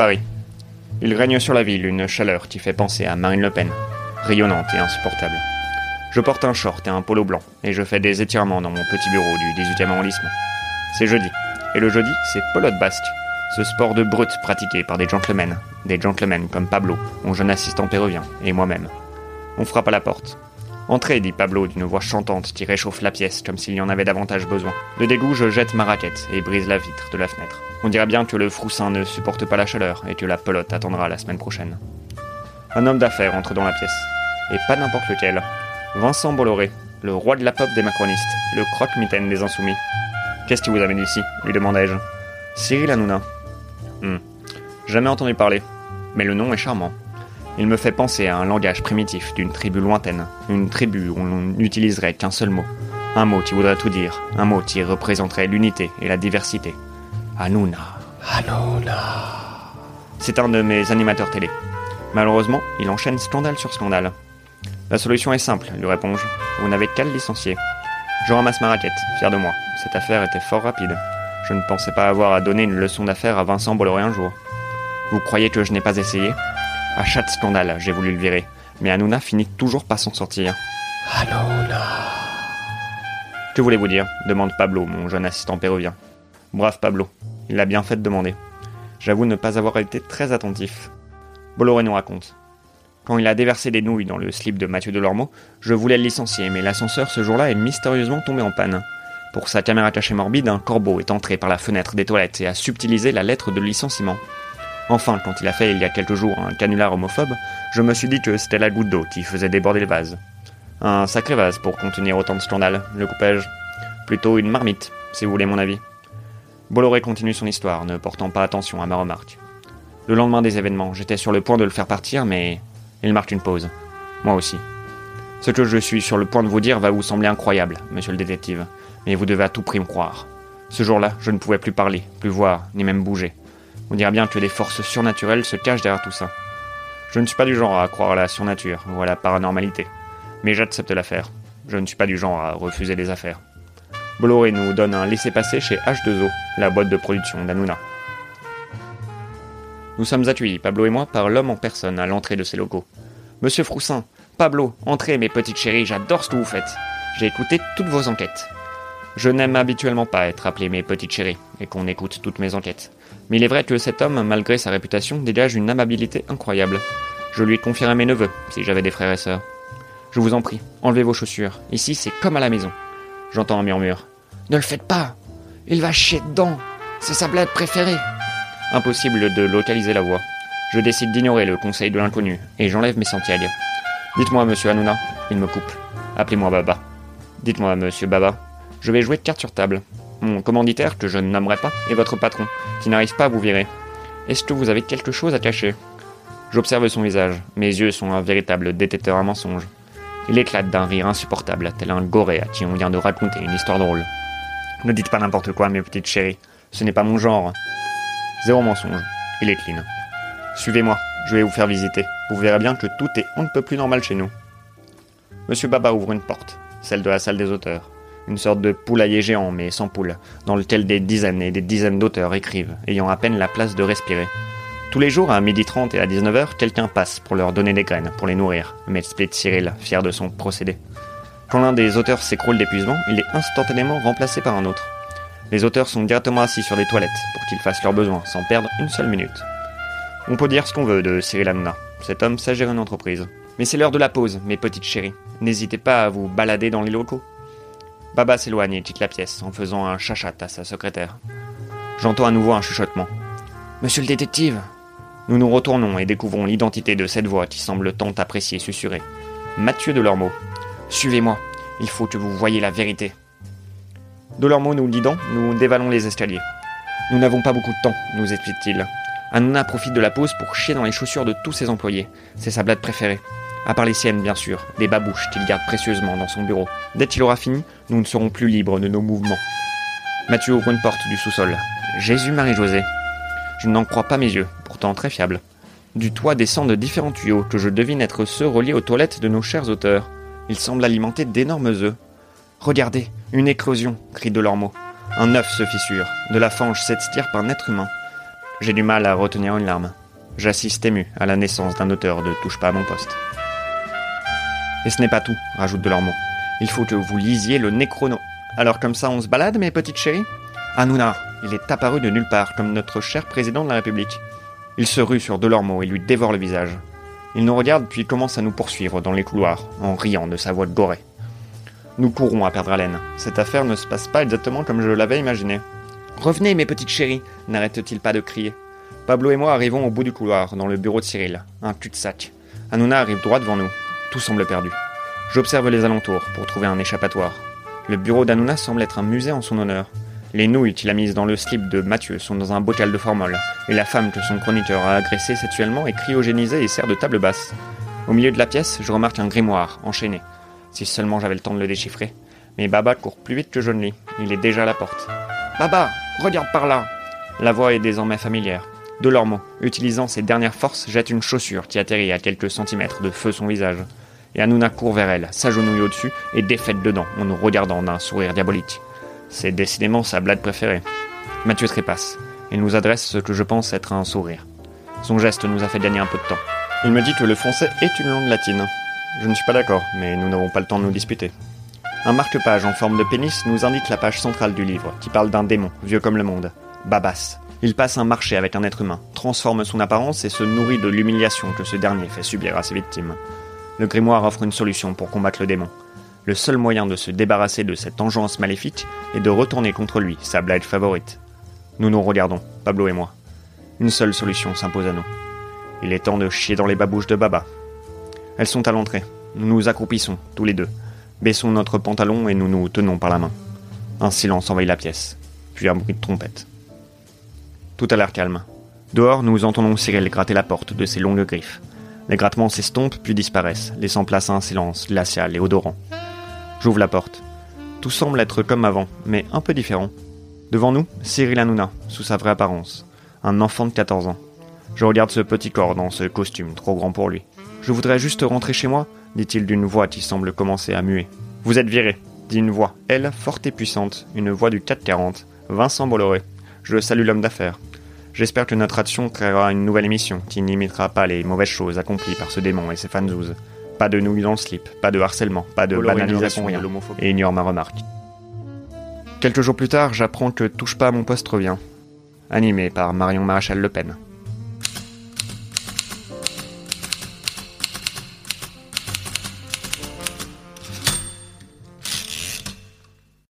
Paris. Il règne sur la ville une chaleur qui fait penser à Marine Le Pen, rayonnante et insupportable. Je porte un short et un polo blanc, et je fais des étirements dans mon petit bureau du 18e arrondissement. C'est jeudi, et le jeudi, c'est pelote basque, ce sport de brut pratiqué par des gentlemen, des gentlemen comme Pablo, mon jeune assistant péruvien, et moi-même. On frappe à la porte. Entrez, dit Pablo d'une voix chantante qui réchauffe la pièce comme s'il y en avait davantage besoin. De dégoût, je jette ma raquette et brise la vitre de la fenêtre. On dirait bien que le froussin ne supporte pas la chaleur et que la pelote attendra la semaine prochaine. Un homme d'affaires entre dans la pièce. Et pas n'importe lequel. Vincent Bolloré, le roi de la pop des macronistes, le croque-mitaine des insoumis. Qu'est-ce qui vous amène ici lui demandai-je. Cyril Hanouna. Hmm. Jamais entendu parler. Mais le nom est charmant. Il me fait penser à un langage primitif d'une tribu lointaine, une tribu où l'on n'utiliserait qu'un seul mot. Un mot qui voudrait tout dire, un mot qui représenterait l'unité et la diversité. Hanouna. Hanouna. C'est un de mes animateurs télé. Malheureusement, il enchaîne scandale sur scandale. La solution est simple, lui réponds-je. Vous n'avez qu'à le licencier. Je ramasse ma raquette, fier de moi. Cette affaire était fort rapide. Je ne pensais pas avoir à donner une leçon d'affaires à Vincent Bolloré un jour. Vous croyez que je n'ai pas essayé? À chaque scandale, j'ai voulu le virer. Mais Hanouna finit toujours par s'en sortir. Hanouna. Que voulez-vous dire? Demande Pablo, mon jeune assistant péruvien. Brave Pablo, il a bien fait de demander. J'avoue ne pas avoir été très attentif. Bolloré nous raconte. Quand il a déversé des nouilles dans le slip de Mathieu Delormeau, je voulais le licencier, mais l'ascenseur ce jour-là est mystérieusement tombé en panne. Pour sa caméra cachée morbide, un corbeau est entré par la fenêtre des toilettes et a subtilisé la lettre de licenciement. Enfin, quand il a fait il y a quelques jours un canular homophobe, je me suis dit que c'était la goutte d'eau qui faisait déborder le vase. Un sacré vase pour contenir autant de scandales, le coupage. Plutôt une marmite, si vous voulez mon avis. Bolloré continue son histoire, ne portant pas attention à ma remarque. Le lendemain des événements, j'étais sur le point de le faire partir, mais il marque une pause. Moi aussi. Ce que je suis sur le point de vous dire va vous sembler incroyable, monsieur le détective, mais vous devez à tout prix me croire. Ce jour-là, je ne pouvais plus parler, plus voir, ni même bouger. On dirait bien que des forces surnaturelles se cachent derrière tout ça. Je ne suis pas du genre à croire à la surnature ou à la paranormalité, mais j'accepte l'affaire. Je ne suis pas du genre à refuser les affaires. Bolloré nous donne un laissez-passer chez H2O, la boîte de production d'Anouna. Nous sommes accueillis, Pablo et moi, par l'homme en personne à l'entrée de ces locaux. Monsieur Froussin, Pablo, entrez mes petites chéries, j'adore ce que vous faites. J'ai écouté toutes vos enquêtes. Je n'aime habituellement pas être appelé mes petites chéries et qu'on écoute toutes mes enquêtes. Mais il est vrai que cet homme, malgré sa réputation, dégage une amabilité incroyable. Je lui confierais mes neveux, si j'avais des frères et sœurs. Je vous en prie, enlevez vos chaussures. Ici, c'est comme à la maison. J'entends un murmure. Ne le faites pas Il va chier dedans C'est sa blague préférée Impossible de localiser la voix. Je décide d'ignorer le conseil de l'inconnu et j'enlève mes sentiègues. Dites-moi, monsieur Hanouna. Il me coupe. Appelez-moi Baba. Dites-moi, monsieur Baba. Je vais jouer de cartes sur table. Mon commanditaire, que je ne nommerai pas, est votre patron, qui n'arrive pas à vous virer. Est-ce que vous avez quelque chose à cacher? J'observe son visage. Mes yeux sont un véritable détecteur à mensonges. Il éclate d'un rire insupportable, tel un goré à qui on vient de raconter une histoire drôle. Ne dites pas n'importe quoi, mes petites chéries. Ce n'est pas mon genre. Zéro mensonge. Il est clean. Suivez-moi, je vais vous faire visiter. Vous verrez bien que tout est on ne peut plus normal chez nous. Monsieur Baba ouvre une porte, celle de la salle des auteurs une sorte de poulailler géant mais sans poule, dans lequel des dizaines et des dizaines d'auteurs écrivent, ayant à peine la place de respirer. Tous les jours, à 12h30 et à 19h, quelqu'un passe pour leur donner des graines, pour les nourrir, m'explique Cyril, fier de son procédé. Quand l'un des auteurs s'écroule d'épuisement, il est instantanément remplacé par un autre. Les auteurs sont directement assis sur des toilettes pour qu'ils fassent leurs besoins sans perdre une seule minute. On peut dire ce qu'on veut de Cyril Hanouna. Cet homme sait gérer une entreprise. Mais c'est l'heure de la pause, mes petites chéries. N'hésitez pas à vous balader dans les locaux. Baba s'éloigne et quitte la pièce en faisant un chachat à sa secrétaire. J'entends à nouveau un chuchotement. Monsieur le détective Nous nous retournons et découvrons l'identité de cette voix qui semble tant apprécier susurrer. Mathieu Delormeau. Suivez-moi, il faut que vous voyiez la vérité. Delormeau nous guidant, nous dévalons les escaliers. Nous n'avons pas beaucoup de temps, nous explique-t-il. Hanouna profite de la pause pour chier dans les chaussures de tous ses employés. C'est sa blague préférée. À part les siennes, bien sûr, des babouches qu'il garde précieusement dans son bureau. Dès qu'il aura fini, nous ne serons plus libres de nos mouvements. Mathieu ouvre une porte du sous-sol. Jésus-Marie-Josée. Je n'en crois pas mes yeux, pourtant très fiable. Du toit descendent différents tuyaux que je devine être ceux reliés aux toilettes de nos chers auteurs. Ils semblent alimenter d'énormes œufs. Regardez, une éclosion, crie Delormeau. Un œuf se fissure, de la fange s'extire par un être humain. J'ai du mal à retenir une larme. J'assiste ému à la naissance d'un auteur de Touche pas à mon poste. Et ce n'est pas tout, rajoute Delormeau. Il faut que vous lisiez le Necrono. Alors comme ça on se balade, mes petites chéries? Hanouna, il est apparu de nulle part, comme notre cher président de la République. Il se rue sur Delormeau et lui dévore le visage. Il nous regarde puis commence à nous poursuivre dans les couloirs, en riant de sa voix de gorée. Nous courons à perdre haleine. Cette affaire ne se passe pas exactement comme je l'avais imaginé. Revenez, mes petites chéries n'arrête-t-il pas de crier. Pablo et moi arrivons au bout du couloir, dans le bureau de Cyril. Un cul-de-sac. Hanouna arrive droit devant nous. Tout semble perdu. J'observe les alentours pour trouver un échappatoire. Le bureau d'Hanouna semble être un musée en son honneur. Les nouilles qu'il a mises dans le slip de Mathieu sont dans un bocal de formol, et la femme que son chroniqueur a agressée sexuellement est cryogénisée et sert de table basse. Au milieu de la pièce, je remarque un grimoire, enchaîné. Si seulement j'avais le temps de le déchiffrer. Mais Baba court plus vite que je ne lis. Il est déjà à la porte. Baba, regarde par là La voix est désormais familière. Delormeau, utilisant ses dernières forces, jette une chaussure qui atterrit à quelques centimètres de feu son visage. Et Hanouna court vers elle, s'agenouille au-dessus et défaite dedans, en nous regardant d'un sourire diabolique. C'est décidément sa blague préférée. Mathieu trépasse. Il nous adresse ce que je pense être un sourire. Son geste nous a fait gagner un peu de temps. Il me dit que le français est une langue latine. Je ne suis pas d'accord, mais nous n'avons pas le temps de nous disputer. Un marque-page en forme de pénis nous indique la page centrale du livre, qui parle d'un démon, vieux comme le monde. Babas. Il passe un marché avec un être humain, transforme son apparence et se nourrit de l'humiliation que ce dernier fait subir à ses victimes. Le grimoire offre une solution pour combattre le démon. Le seul moyen de se débarrasser de cette engeance maléfique est de retourner contre lui sa blague favorite. Nous nous regardons, Pablo et moi. Une seule solution s'impose à nous. Il est temps de chier dans les babouches de Baba. Elles sont à l'entrée. Nous nous accroupissons, tous les deux. Baissons notre pantalon et nous nous tenons par la main. Un silence envahit la pièce, puis un bruit de trompette. Tout a l'air calme. Dehors, nous entendons Cyril gratter la porte de ses longues griffes. Les grattements s'estompent puis disparaissent, laissant place à un silence glacial et odorant. J'ouvre la porte. Tout semble être comme avant, mais un peu différent. Devant nous, Cyril Hanouna, sous sa vraie apparence. Un enfant de 14 ans. Je regarde ce petit corps dans ce costume trop grand pour lui. Je voudrais juste rentrer chez moi, dit-il d'une voix qui semble commencer à muer. Vous êtes viré, dit une voix, elle, forte et puissante, une voix du 440, Vincent Bolloré. Je salue l'homme d'affaires. J'espère que notre action créera une nouvelle émission qui n'imitera pas les mauvaises choses accomplies par ce démon et ses fanzouzes. Pas de nouilles dans le slip, pas de harcèlement, pas de banalisation rien, et ignore ma remarque. Quelques jours plus tard, j'apprends que Touche pas à mon poste revient, animé par Marion Maréchal Le Pen.